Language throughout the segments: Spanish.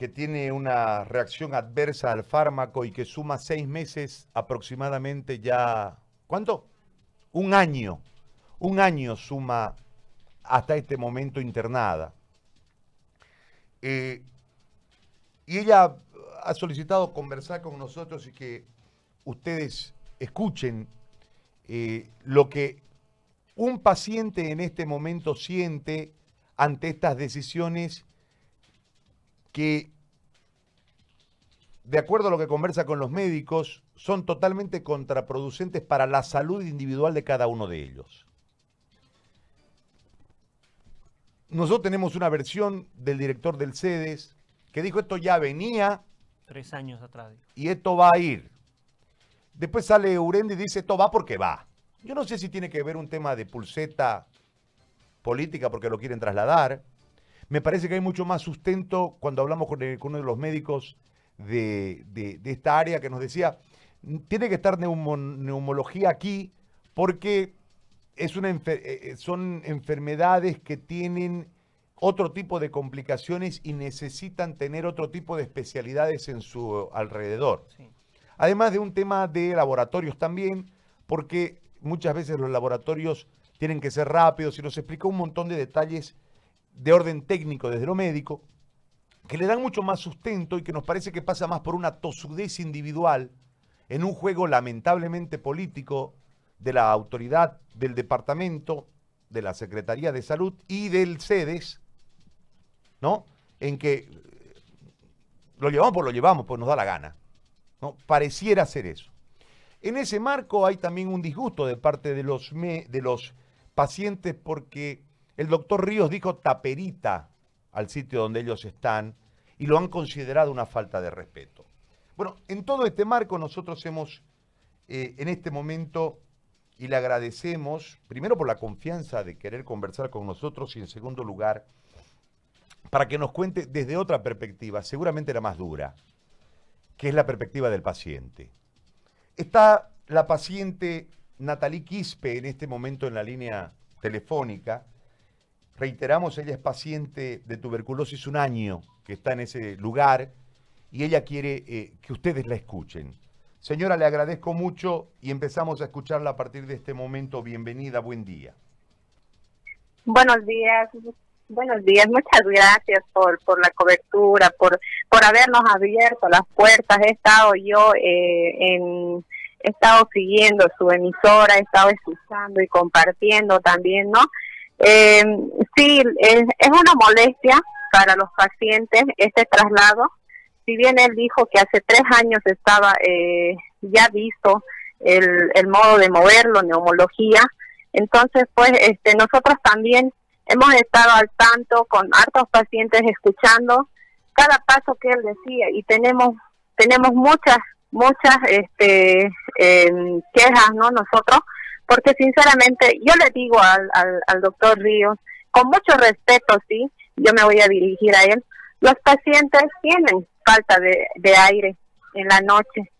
que tiene una reacción adversa al fármaco y que suma seis meses aproximadamente ya, ¿cuánto? Un año, un año suma hasta este momento internada. Eh, y ella ha solicitado conversar con nosotros y que ustedes escuchen eh, lo que un paciente en este momento siente ante estas decisiones que, de acuerdo a lo que conversa con los médicos, son totalmente contraproducentes para la salud individual de cada uno de ellos. Nosotros tenemos una versión del director del CEDES que dijo esto ya venía. Tres años atrás. Y esto va a ir. Después sale Urendi y dice esto va porque va. Yo no sé si tiene que ver un tema de pulseta política porque lo quieren trasladar. Me parece que hay mucho más sustento cuando hablamos con, uno de los médicos de, esta área que nos decía, tiene que estar neumología aquí porque es una eh, eh, son enfermedades que tienen otro tipo de complicaciones y necesitan tener otro tipo de especialidades en su alrededor. Además de un tema de laboratorios también, porque muchas veces los laboratorios tienen que ser rápidos y nos explicó un montón de detalles de orden técnico desde lo médico que le dan mucho más sustento y que nos parece que pasa más por una tosudez individual en un juego lamentablemente político de la autoridad del departamento, de la Secretaría de Salud y del CEDES, ¿no? En que lo llevamos por lo llevamos, pues nos da la gana. ¿no? Pareciera ser eso. En ese marco hay también un disgusto de parte de los, de los pacientes porque el doctor Ríos dijo taperita al sitio donde ellos están y lo han considerado una falta de respeto. Bueno, en todo este marco nosotros hemos eh, en este momento y le agradecemos, primero por la confianza de querer conversar con nosotros y en segundo lugar, para que nos cuente desde otra perspectiva, seguramente la más dura, que es la perspectiva del paciente. Está la paciente Natalie Quispe en este momento en la línea telefónica. Reiteramos, ella es paciente de tuberculosis un año que está en ese lugar y ella quiere eh, que ustedes la escuchen. Señora, le agradezco mucho y empezamos a escucharla a partir de este momento. Bienvenida, buen día. Buenos días, buenos días, muchas gracias por, por la cobertura, por, por habernos abierto las puertas. He estado yo eh, en, he estado siguiendo su emisora, he estado escuchando y compartiendo también, ¿no? Eh, sí, es, una molestia para los pacientes este traslado. Si bien él dijo que hace tres años estaba eh, ya visto el, el modo de moverlo, neumología, entonces pues este nosotros también hemos estado al tanto con hartos pacientes escuchando cada paso que él decía y tenemos tenemos muchas muchas este em, quejas no nosotros porque sinceramente yo le digo al, al, al doctor Ríos con mucho respeto sí yo me voy a dirigir a él los pacientes tienen falta de, de aire en la noche.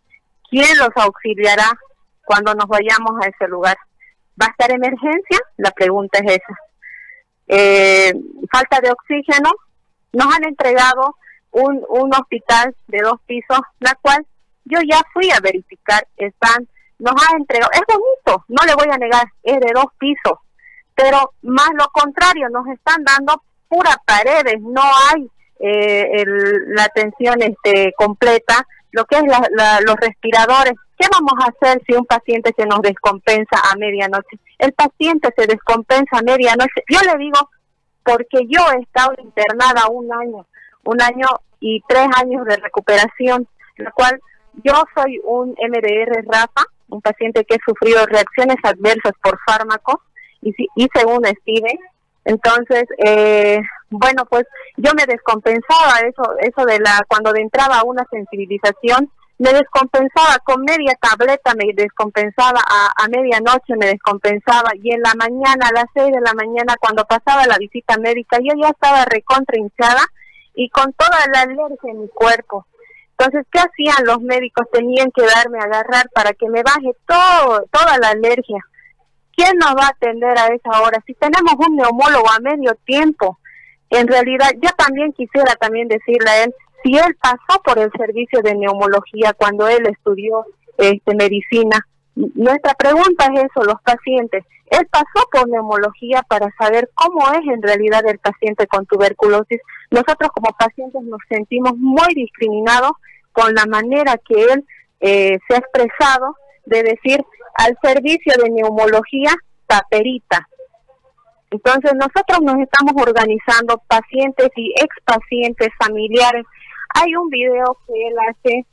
¿Quién los auxiliará cuando nos vayamos a ese lugar? ¿Va a estar emergencia? La pregunta es esa. Eh, falta de oxígeno. Nos han entregado un, un hospital de dos pisos, la cual yo ya fui a verificar. Están, nos ha entregado, es bonito, no le voy a negar, es de dos pisos, pero más lo contrario, nos están dando puras paredes, no hay eh, la atención este, completa, lo que es los respiradores. ¿Qué vamos a hacer si un paciente se nos descompensa a medianoche? El paciente se descompensa a medianoche. Yo le digo, porque yo he estado internada un año, un año y tres años de recuperación, lo cual yo soy un MDR Rafa, un paciente que ha sufrido reacciones adversas por fármacos y, y según Steven, entonces, eh, bueno, pues yo me descompensaba eso, eso de la, cuando entraba una sensibilización, me descompensaba con media tableta, me descompensaba a, a medianoche, me descompensaba y en la mañana, a las seis de la mañana, cuando pasaba la visita médica, yo ya estaba recontra hinchada y con toda la alergia en mi cuerpo. Entonces, ¿qué hacían los médicos? Tenían que darme a agarrar para que me baje todo, toda la alergia. ¿quién nos va a atender a esa hora? Si tenemos un neumólogo a medio tiempo, en realidad yo también quisiera también decirle a él, si él pasó por el servicio de neumología cuando él estudió este, medicina. Nuestra pregunta es eso, los pacientes. Él pasó por neumología para saber cómo es en realidad el paciente con tuberculosis. Nosotros como pacientes nos sentimos muy discriminados con la manera que él eh, se ha expresado de decir al servicio de neumología taperita. Entonces nosotros nos estamos organizando pacientes y ex pacientes familiares. Hay un video que él hace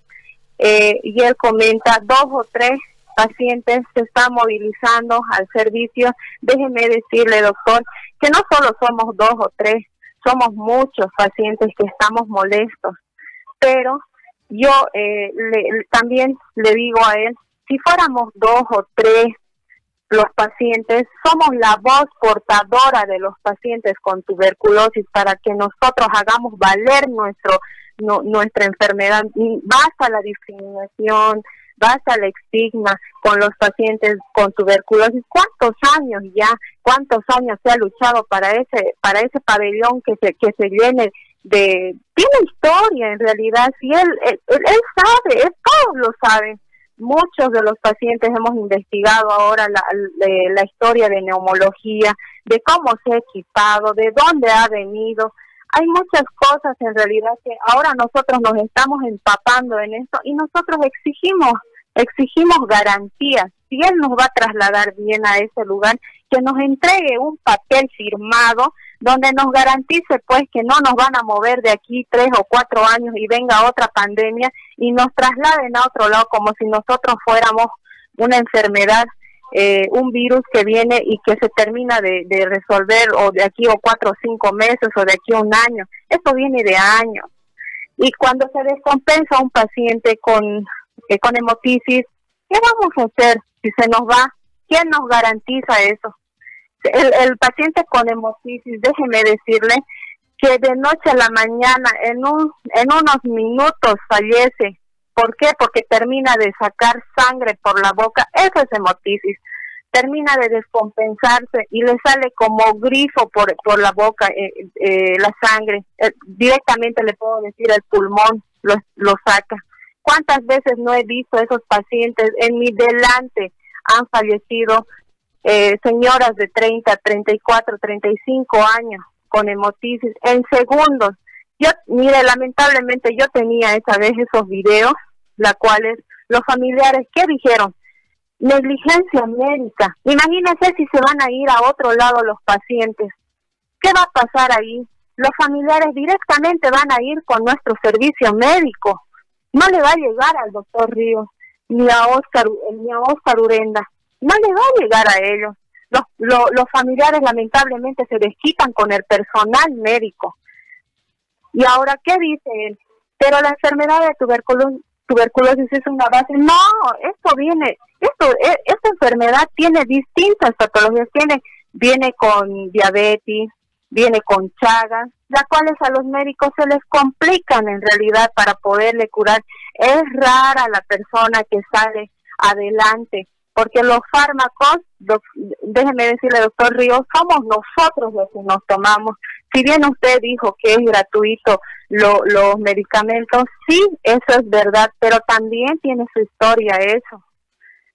eh, y él comenta dos o tres pacientes se están movilizando al servicio. Déjeme decirle, doctor, que no solo somos dos o tres, somos muchos pacientes que estamos molestos, pero yo eh, también le digo a él, si fuéramos dos o tres los pacientes, somos la voz portadora de los pacientes con tuberculosis para que nosotros hagamos valer nuestro nuestra enfermedad. Basta la discriminación, basta el estigma con los pacientes con tuberculosis. ¿Cuántos años ya, cuántos años se ha luchado para ese para ese pabellón que se que se llene de tiene historia en realidad, si él él, sabe, todos lo saben muchos de los pacientes hemos investigado ahora la, la, historia de neumología, de cómo se ha equipado, de dónde ha venido. Hay muchas cosas en realidad que ahora nosotros nos estamos empapando en esto y nosotros exigimos, exigimos garantías. Si él nos va a trasladar bien a ese lugar, que nos entregue un papel firmado donde nos garantice pues que no nos van a mover de aquí tres o cuatro años y venga otra pandemia y nos trasladen a otro lado como si nosotros fuéramos una enfermedad, eh, un virus que viene y que se termina de, resolver o de aquí o cuatro o cinco meses o de aquí a un año. Eso viene de años. Y cuando se descompensa un paciente con, eh, con hemotisis, ¿qué vamos a hacer si se nos va? ¿Quién nos garantiza eso? El, paciente con hemotisis, déjeme decirle que de noche a la mañana, en, un, en unos minutos fallece. ¿Por qué? Porque termina de sacar sangre por la boca. Eso es hemotisis. Termina de descompensarse y le sale como grifo por, por la boca eh, eh, la sangre. Eh, directamente le puedo decir el pulmón lo, lo saca. ¿Cuántas veces no he visto esos pacientes en mi delante han fallecido eh, señoras de 30, 34, 35 años con hemotisis en segundos. Yo, mire, lamentablemente yo tenía esa vez esos videos, la cuales los familiares, ¿qué dijeron? Negligencia médica. Imagínense si se van a ir a otro lado los pacientes. ¿Qué va a pasar ahí? Los familiares directamente van a ir con nuestro servicio médico. No le va a llegar al doctor Ríos ni a Oscar, ni a Oscar Urenda no le va a llegar a ellos. Los, los familiares lamentablemente se desquitan con el personal médico. Y ahora, ¿qué dice él? Pero la enfermedad de tuberculosis, tuberculosis es una base. No, esto viene, esto, e, esta enfermedad tiene distintas patologías. Tiene, viene con diabetes, viene con chagas, las cuales a los médicos se les complican en realidad para poderle curar. Es rara la persona que sale adelante porque los fármacos, déjeme decirle, doctor Ríos, somos nosotros los que nos tomamos. Si bien usted dijo que es gratuito los medicamentos, sí, eso es verdad, pero también tiene su historia eso.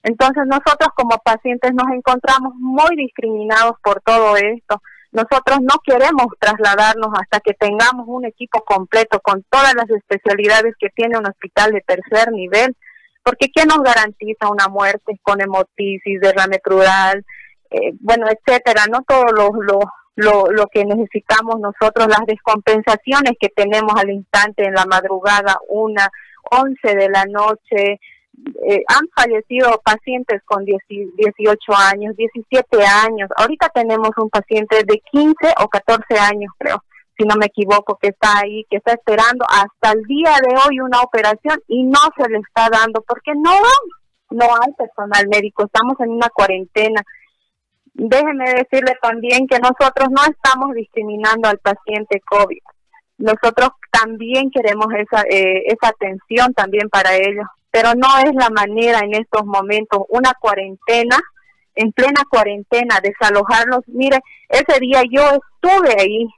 Entonces nosotros como pacientes nos encontramos muy discriminados por todo esto. Nosotros no queremos trasladarnos hasta que tengamos un equipo completo con todas las especialidades que tiene un hospital de tercer nivel porque ¿quién nos garantiza una muerte con hemotisis, derrame crural, eh, bueno, etcétera? No todo lo, lo, lo, lo que necesitamos nosotros, las descompensaciones que tenemos al instante en la madrugada, una, once de la noche, eh, han fallecido pacientes con 18 años, 17 años. Ahorita tenemos un paciente de 15 o 14 años, creo si no me equivoco, que está ahí, que está esperando hasta el día de hoy una operación y no se le está dando porque no no hay personal médico, estamos en una cuarentena. Déjeme decirle también que nosotros no estamos discriminando al paciente COVID. Nosotros también queremos esa, eh, esa atención también para ellos, pero no es la manera en estos momentos. Una cuarentena, en plena cuarentena, desalojarlos. Mire, ese día yo estuve ahí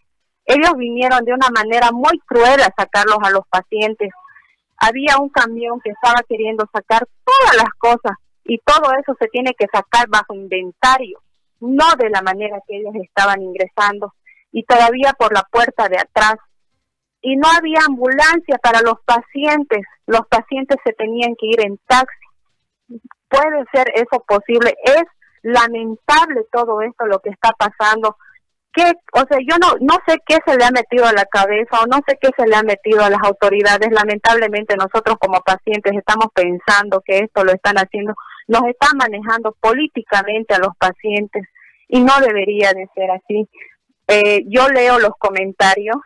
Ellos vinieron de una manera muy cruel a sacarlos a los pacientes. Había un camión que estaba queriendo sacar todas las cosas y todo eso se tiene que sacar bajo inventario, no de la manera que ellos estaban ingresando y todavía por la puerta de atrás. Y no había ambulancia para los pacientes, los pacientes se tenían que ir en taxi. Puede ser eso posible, es lamentable todo esto lo que está pasando qué, o sea, yo no, no sé qué se le ha metido a la cabeza o no sé qué se le ha metido a las autoridades. Lamentablemente nosotros como pacientes estamos pensando que esto lo están haciendo, nos están manejando políticamente a los pacientes y no debería de ser así. Eh, yo leo los comentarios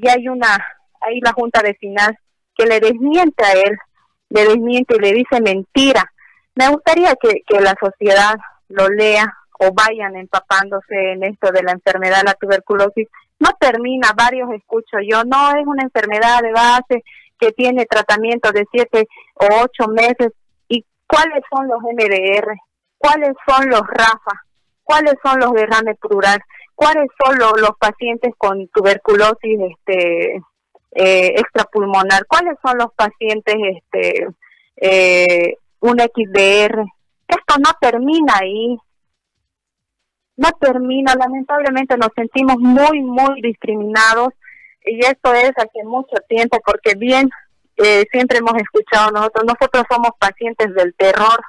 y hay una, hay la Junta de Final que le desmiente a él, le desmiente y le dice mentira. Me gustaría que, que la sociedad lo lea, o vayan empapándose en esto de la enfermedad la tuberculosis. No termina, varios escucho yo, no es una enfermedad de base que tiene tratamiento de siete o ocho meses. ¿Y cuáles son los MDR? ¿Cuáles son los RAFA? ¿Cuáles son los derrames plural? ¿Cuáles son los, pacientes con tuberculosis este, eh, extrapulmonar? ¿Cuáles son los pacientes este, eh, un XDR? Esto no termina ahí no termina. Lamentablemente nos sentimos muy, muy discriminados y esto es hace mucho tiempo porque bien eh, siempre hemos escuchado nosotros, nosotros somos pacientes del terror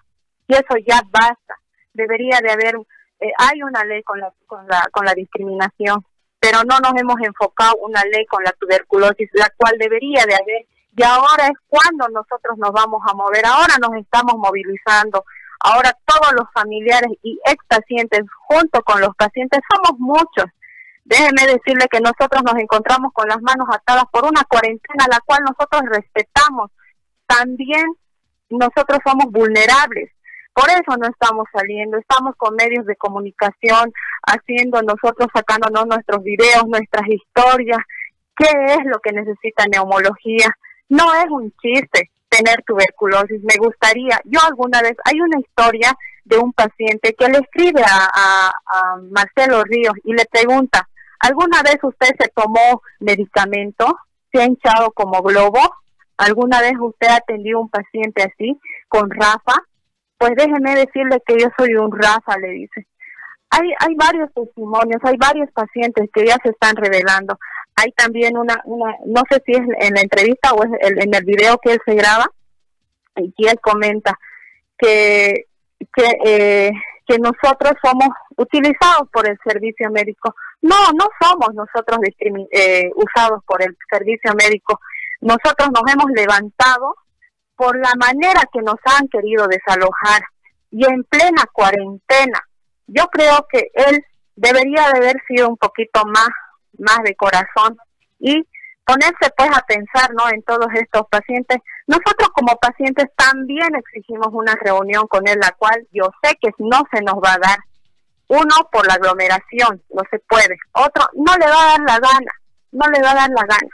y eso ya basta. Debería de haber, eh, hay una ley con la, con, la, con la discriminación, pero no nos hemos enfocado una ley con la tuberculosis, la cual debería de haber. Y ahora es cuando nosotros nos vamos a mover, ahora nos estamos movilizando, Ahora todos los familiares y ex pacientes junto con los pacientes somos muchos. Déjeme decirle que nosotros nos encontramos con las manos atadas por una cuarentena, la cual nosotros respetamos. También nosotros somos vulnerables. Por eso no estamos saliendo, estamos con medios de comunicación, haciendo nosotros, sacándonos nuestros videos, nuestras historias. ¿Qué es lo que necesita neumología? No es un chiste, tener tuberculosis. Me gustaría, yo alguna vez, hay una historia de un paciente que le escribe a, Marcelo Ríos y le pregunta, ¿alguna vez usted se tomó medicamento? ¿Se ha hinchado como globo? ¿Alguna vez usted ha atendido un paciente así, con Rafa? Pues déjeme decirle que yo soy un Rafa, le dice. Hay, hay varios testimonios, hay varios pacientes que ya se están revelando hay también una, una, no sé si es en la entrevista o es en el video que él se graba, y él comenta que, que, eh, que nosotros somos utilizados por el servicio médico. No, no somos nosotros eh, usados por el servicio médico. Nosotros nos hemos levantado por la manera que nos han querido desalojar y en plena cuarentena. Yo creo que él debería de haber sido un poquito más más de corazón y ponerse pues a pensar no en todos estos pacientes. Nosotros como pacientes también exigimos una reunión con él la cual yo sé que no se nos va a dar. Uno por la aglomeración no se puede. Otro no le va a dar la gana no le va a dar la gana.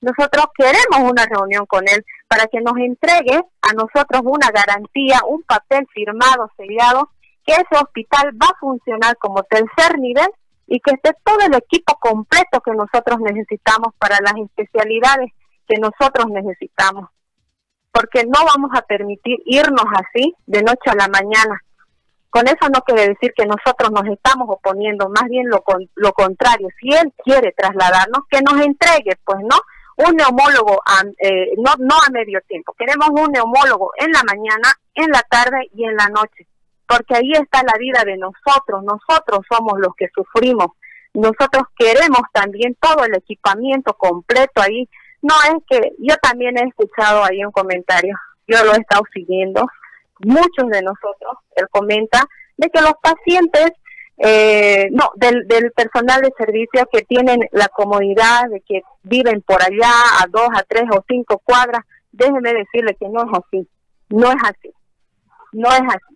Nosotros queremos una reunión con él para que nos entregue a nosotros una garantía un papel firmado sellado que ese hospital va a funcionar como tercer nivel y que esté todo el equipo completo que nosotros necesitamos para las especialidades que nosotros necesitamos. Porque no vamos a permitir irnos así de noche a la mañana. Con eso no quiere decir que nosotros nos estamos oponiendo, más bien lo, lo contrario. Si él quiere trasladarnos, que nos entregue, pues no, un neumólogo eh, no, no a medio tiempo. Queremos un neumólogo en la mañana, en la tarde y en la noche porque ahí está la vida de nosotros, nosotros somos los que sufrimos, nosotros queremos también todo el equipamiento completo ahí. No es que yo también he escuchado ahí un comentario, yo lo he estado siguiendo, muchos de nosotros, él comenta, de que los pacientes, eh, no, del, del personal de servicio que tienen la comodidad de que viven por allá a dos, a tres o cinco cuadras, déjeme decirle que no es así, no es así, no es así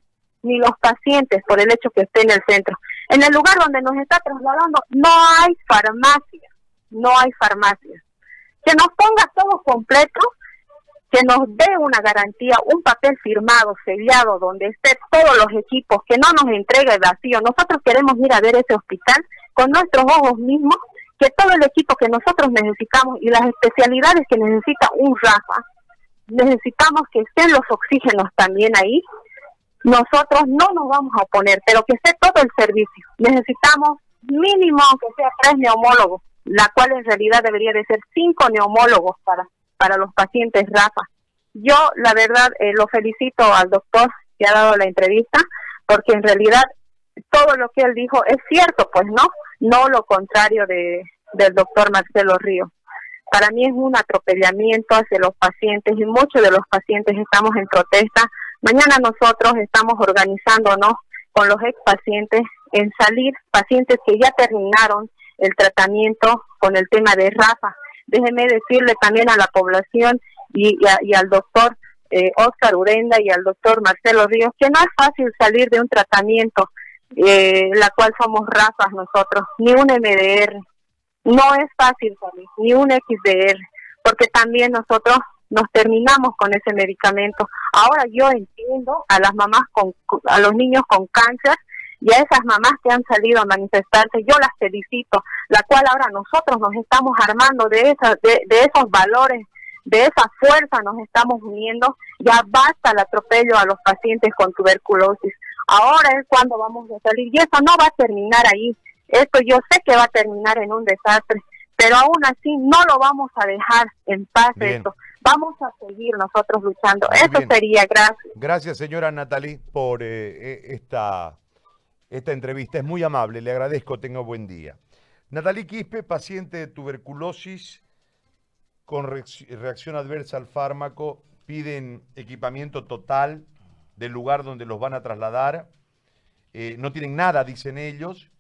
ni los pacientes por el hecho que esté en el centro. En el lugar donde nos está trasladando no hay farmacia, no hay farmacia. Que nos ponga todo completo, que nos dé una garantía, un papel firmado, sellado, donde esté todos los equipos, que no nos entregue vacío. Nosotros queremos ir a ver ese hospital con nuestros ojos mismos que todo el equipo que nosotros necesitamos y las especialidades que necesita un Rafa, necesitamos que estén los oxígenos también ahí. Nosotros no nos vamos a oponer, pero que esté todo el servicio. Necesitamos mínimo que sea tres neumólogos, la cual en realidad debería de ser cinco neumólogos para, para los pacientes Rafa. Yo, la verdad, eh, lo felicito al doctor que ha dado la entrevista, porque en realidad todo lo que él dijo es cierto, pues no, no lo contrario de, del doctor Marcelo Río. Para mí es un atropellamiento hacia los pacientes y muchos de los pacientes estamos en protesta. Mañana nosotros estamos organizándonos con los ex pacientes en salir pacientes que ya terminaron el tratamiento con el tema de Rafa. Déjeme decirle también a la población y, y, al doctor eh, Oscar Urenda y al doctor Marcelo Ríos que no es fácil salir de un tratamiento, eh, la cual somos Rafas nosotros, ni un MDR. No es fácil salir, ni un XDR, porque también nosotros nos terminamos con ese medicamento. Ahora yo entiendo a las mamás con, a los niños con cáncer y a esas mamás que han salido a manifestarse, yo las felicito, la cual ahora nosotros nos estamos armando de, esas, de, esos valores, de esa fuerza nos estamos uniendo, ya basta el atropello a los pacientes con tuberculosis. Ahora es cuando vamos a salir y eso no va a terminar ahí. Esto yo sé que va a terminar en un desastre, pero aún así no lo vamos a dejar en paz esto. Vamos a seguir nosotros luchando. Eso sería, gracias. Gracias, señora Natalie, por eh, eh, esta esta entrevista. Es muy amable, le agradezco, tenga buen día. Natalie Quispe, paciente de tuberculosis con reacción adversa al fármaco, piden equipamiento total del lugar donde los van a trasladar. Eh, no tienen nada, dicen ellos.